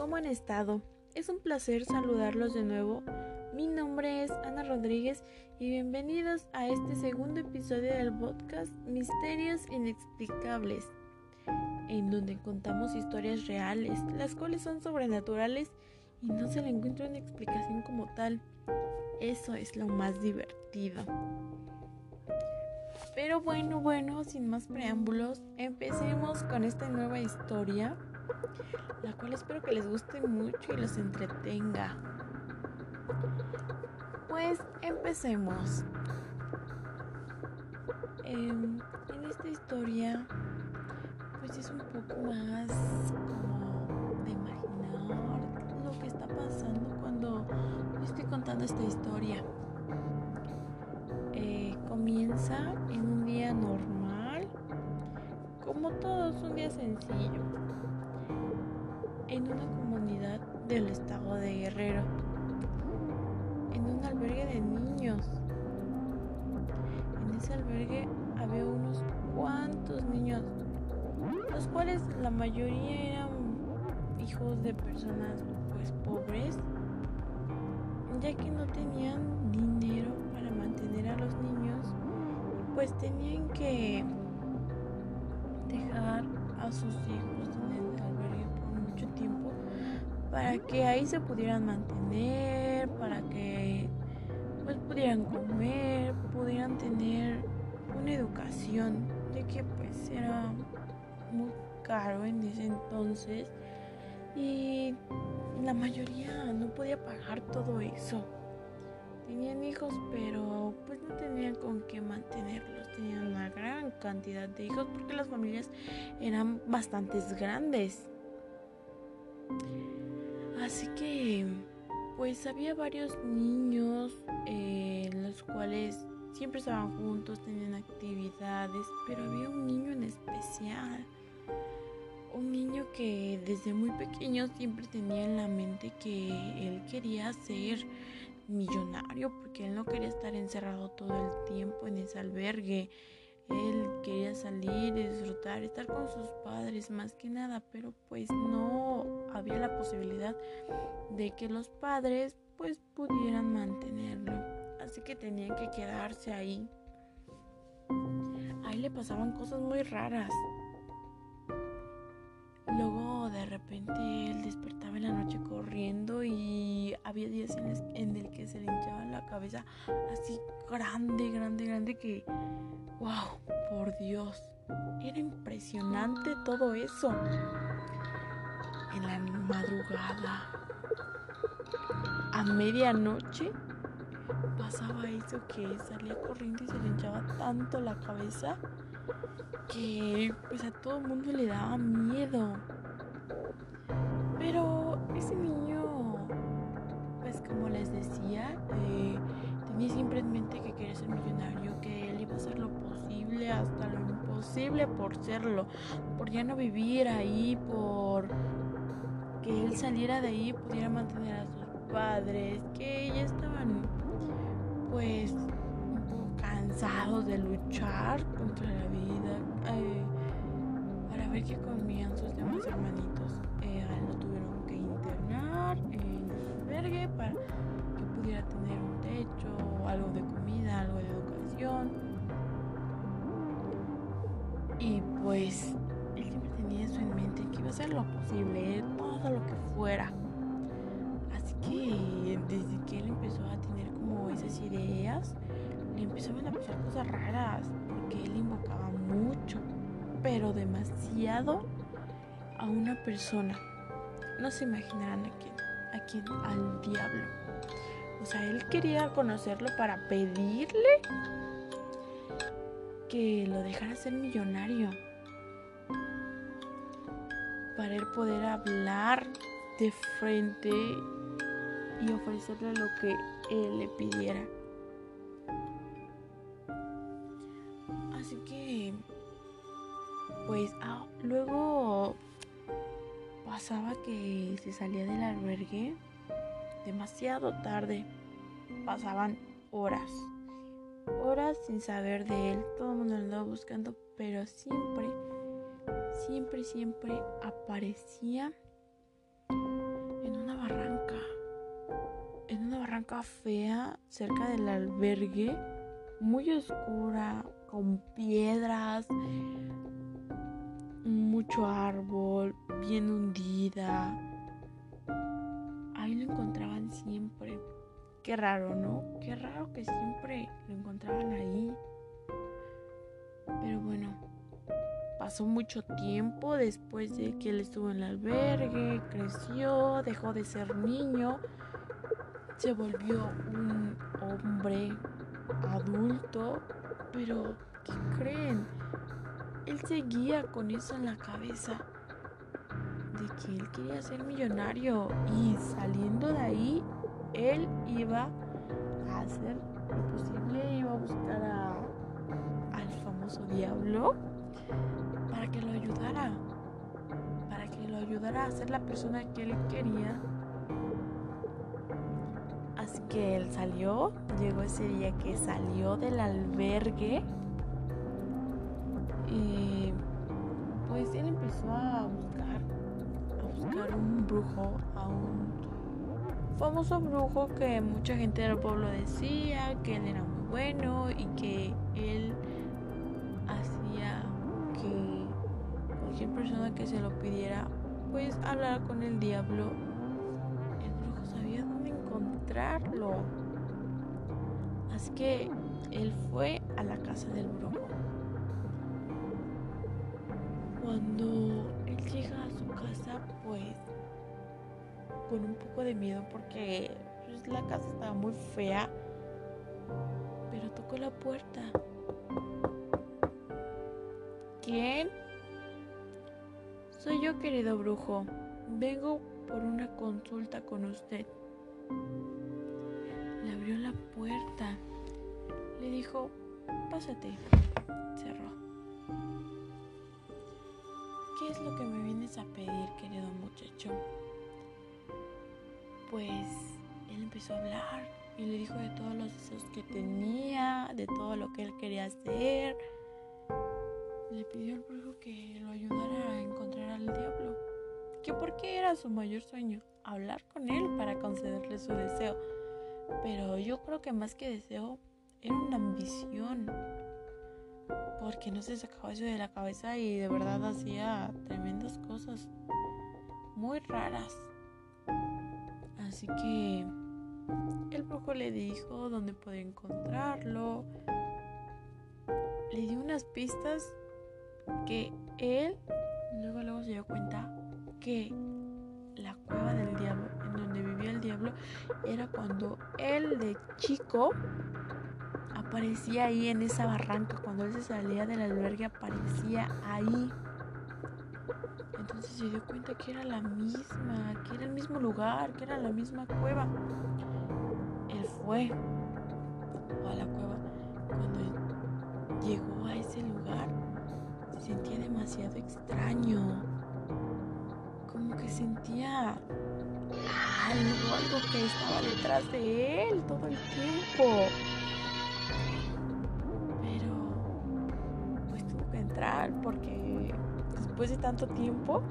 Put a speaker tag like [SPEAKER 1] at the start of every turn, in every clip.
[SPEAKER 1] ¿cómo han estado? Es un placer saludarlos de nuevo. Mi nombre es Ana Rodríguez y bienvenidos a este segundo episodio del podcast Misterios Inexplicables, en donde contamos historias reales, las cuales son sobrenaturales y no se le encuentra una explicación como tal. Eso es lo más divertido. Pero bueno, bueno, sin más preámbulos, empecemos con esta nueva historia, la cual espero que les guste mucho y los entretenga. Pues empecemos. Em, en esta historia, pues es un poco más como de imaginar lo que está pasando cuando estoy contando esta historia comienza en un día normal, como todos, un día sencillo, en una comunidad del estado de Guerrero, en un albergue de niños. En ese albergue había unos cuantos niños, los cuales la mayoría eran hijos de personas pues pobres, ya que no tenían dinero para mantener a los niños pues tenían que dejar a sus hijos para que ahí se pudieran mantener, para que pues pudieran comer, pudieran tener una educación, de que pues era muy caro en ese entonces y la mayoría no podía pagar todo eso. Tenían hijos, pero pues no tenían con qué mantenerlos. Tenían una gran cantidad de hijos porque las familias eran bastantes grandes. Así que, pues había varios niños, eh, los cuales siempre estaban juntos, tenían actividades, pero había un niño en especial. Un niño que desde muy pequeño siempre tenía en la mente que él quería ser millonario porque él no quería estar encerrado todo el tiempo en ese albergue. Él quería salir, disfrutar, estar con sus padres más que nada, pero pues no había la posibilidad de que los padres pues pudieran mantenerlo. Así que tenían que quedarse ahí. Ahí le pasaban cosas muy raras. Luego de repente él despertaba en la noche corriendo y había días en, el que se le hinchaba la cabeza así grande, grande, grande que, wow, por Dios, era impresionante todo eso. La madrugada, a medianoche, pasaba eso que salía corriendo y se le hinchaba tanto la cabeza que pues a todo el mundo le daba miedo. Pero ese niño, pues como les decía, eh, tenía siempre en mente que quería ser millonario, que él iba a hacer lo posible hasta lo imposible por serlo, por ya no vivir ahí, por él saliera de ahí pudiera mantener a sus padres, que ya estaban pues cansados de luchar contra la vida eh, para ver qué comían sus demás hermanitos. Eh, lo tuvieron que internar en albergue para que pudiera tener un techo, algo de comida, algo de educación. Y pues que iba a hacer lo posible, todo lo que fuera. Así que desde que él empezó a tener como esas ideas, le empezaban a pasar cosas raras, porque él invocaba mucho, pero demasiado a una persona. No se imaginarán a quién, a quién, al diablo. O sea, él quería conocerlo para pedirle que lo dejara ser millonario. Para él poder hablar de frente y ofrecerle lo que él le pidiera. Así que, pues ah, luego pasaba que se salía del albergue demasiado tarde. Pasaban horas, horas sin saber de él. Todo el mundo andaba buscando, pero siempre, siempre, siempre aparecía en una barranca. En una barranca fea, cerca del albergue, muy oscura, con piedras, mucho árbol, bien hundida. Ahí lo encontraban siempre. Qué raro, ¿no? Qué raro que siempre lo encontraban ahí. Pero bueno pasó mucho tiempo después de que él estuvo en el albergue, creció, dejó de ser niño, se volvió un hombre adulto, pero ¿qué creen? Él seguía con eso en la cabeza de que él quería ser millonario y saliendo de ahí, él iba a hacer lo posible, iba a buscar a, al famoso diablo para que lo ayudara, para que lo ayudara a ser la persona que él quería. Así que él salió, llegó ese día que salió del albergue y pues él empezó a buscar, a buscar un brujo, a un famoso brujo que mucha gente del pueblo decía que él era muy bueno y que él persona que se lo pidiera pues hablar con el diablo. El brujo sabía dónde encontrarlo. Así que él fue a la casa del brujo. Cuando él llega a su casa, pues con un poco de miedo porque pues, la casa estaba muy fea, pero tocó la puerta. ¿Quién? Soy yo, querido brujo. Vengo por una consulta con usted. Le abrió la puerta. Le dijo, pásate. Cerró. ¿Qué es lo que me vienes a pedir, querido muchacho? Pues él empezó a hablar y le dijo de todos los deseos que tenía, de todo lo que él quería hacer. Le pidió al brujo que lo ayudara a encontrar al diablo. Que porque era su mayor sueño, hablar con él para concederle su deseo. Pero yo creo que más que deseo, era una ambición porque no se sacaba eso de la cabeza y de verdad hacía tremendas cosas muy raras. Así que el brujo le dijo dónde podía encontrarlo. Le dio unas pistas que él se dio cuenta que la cueva del diablo, en donde vivía el diablo, era cuando él de chico aparecía ahí en esa barranca. Cuando él se salía del albergue aparecía ahí. Entonces se dio cuenta que era la misma, que era el mismo lugar, que era la misma cueva. Él fue a la cueva. Cuando llegó a ese lugar, se sentía demasiado extraño. Que sentía algo, algo que estaba detrás de él todo el tiempo. porque después de tanto tiempo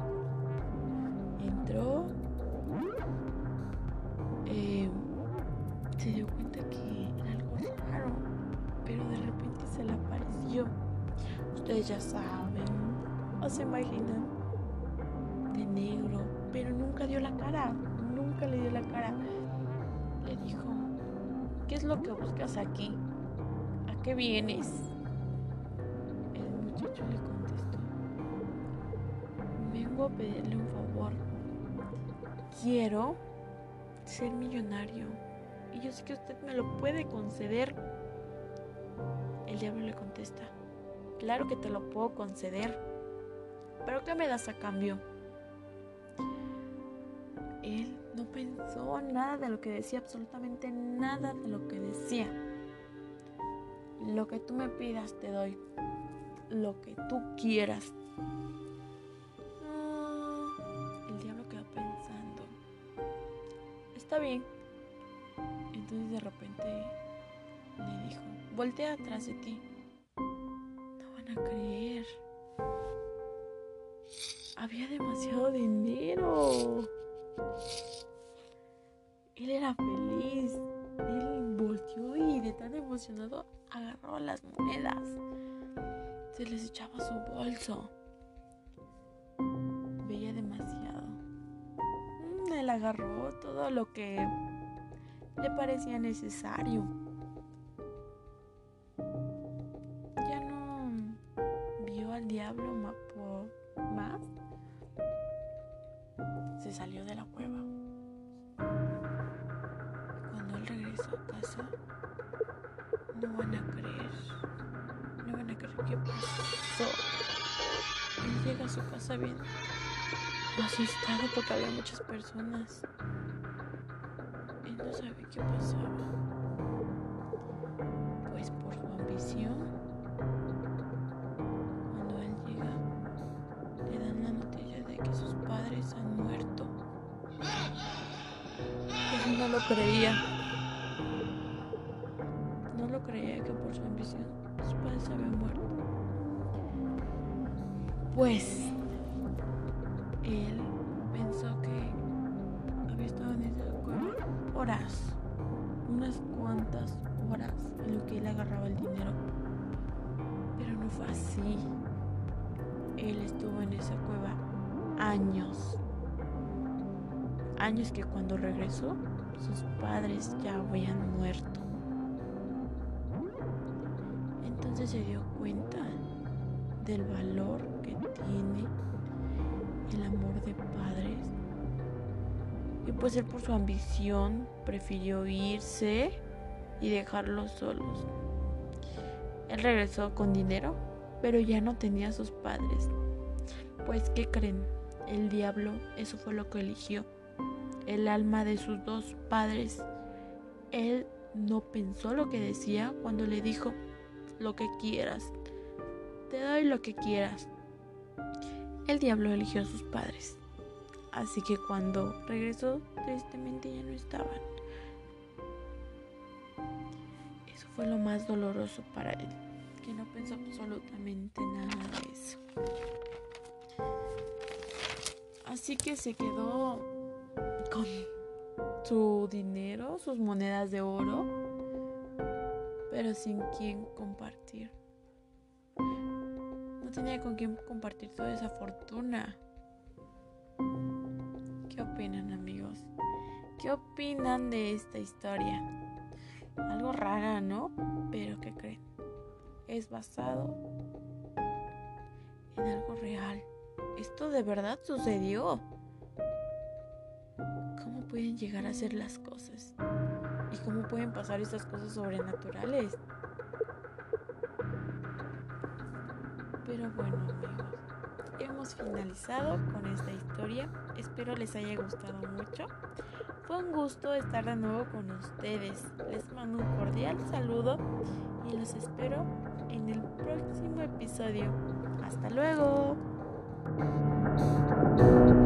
[SPEAKER 1] entró, eh, se dio cuenta que era algo raro, pero de repente se le apareció. Ustedes ya saben, o se imaginan, de negro, pero nunca dio la cara, nunca le dio la cara. Le dijo, ¿qué es lo que buscas aquí? ¿A qué vienes? muchacho le contestó, vengo a pedirle un favor. Quiero ser millonario y yo sé que usted me lo puede conceder. El diablo le contesta, claro que te lo puedo conceder, pero ¿qué me das a cambio? Él no pensó nada de lo que decía, absolutamente nada de lo que decía. Lo que tú me pidas te doy lo que tú quieras. Mm, el diablo quedó pensando. Está bien. Entonces de repente le dijo, voltea atrás de ti. No van a creer. Había demasiado dinero. Él era feliz. él volteó y de tan emocionado agarró las monedas. Se les echaba a su bolso. Veía demasiado. Mm, él agarró todo lo que le parecía necesario. Se salió de la cueva. Cuando él regresó a casa, no van a creer. No van a creer qué pasó. Él llega a su casa bien asustado porque había muchas personas. Él no sabe qué pasaba. Pues por su ambición, que sus padres han muerto. Él no lo creía. No lo creía que por su ambición sus padres habían muerto. Pues él pensó que había estado en esa cueva horas, unas cuantas horas en lo que él agarraba el dinero. Pero no fue así. Él estuvo en esa cueva años. Años que cuando regresó, sus padres ya habían muerto. Entonces se dio cuenta del valor que tiene el amor de padres. Y pues él por su ambición prefirió irse y dejarlos solos. Él regresó con dinero, pero ya no tenía a sus padres. Pues, ¿qué creen? El diablo, eso fue lo que eligió. El alma de sus dos padres. Él no pensó lo que decía cuando le dijo lo que quieras. Te doy lo que quieras el diablo eligió a sus padres. Así que cuando regresó, tristemente ya no estaban. Eso fue lo más doloroso para él, que no pensó absolutamente nada de eso. Así que se quedó con su dinero, sus monedas de oro, pero sin quien compartir no tenía con quién compartir toda esa fortuna. ¿Qué opinan amigos? ¿Qué opinan de esta historia? Algo rara, ¿no? Pero ¿qué creen? Es basado en algo real. Esto de verdad sucedió. ¿Cómo pueden llegar a ser las cosas? ¿Y cómo pueden pasar estas cosas sobrenaturales? Pero bueno amigos, hemos finalizado con esta historia. Espero les haya gustado mucho. Fue un gusto estar de nuevo con ustedes. Les mando un cordial saludo y los espero en el próximo episodio. Hasta luego. Thank you.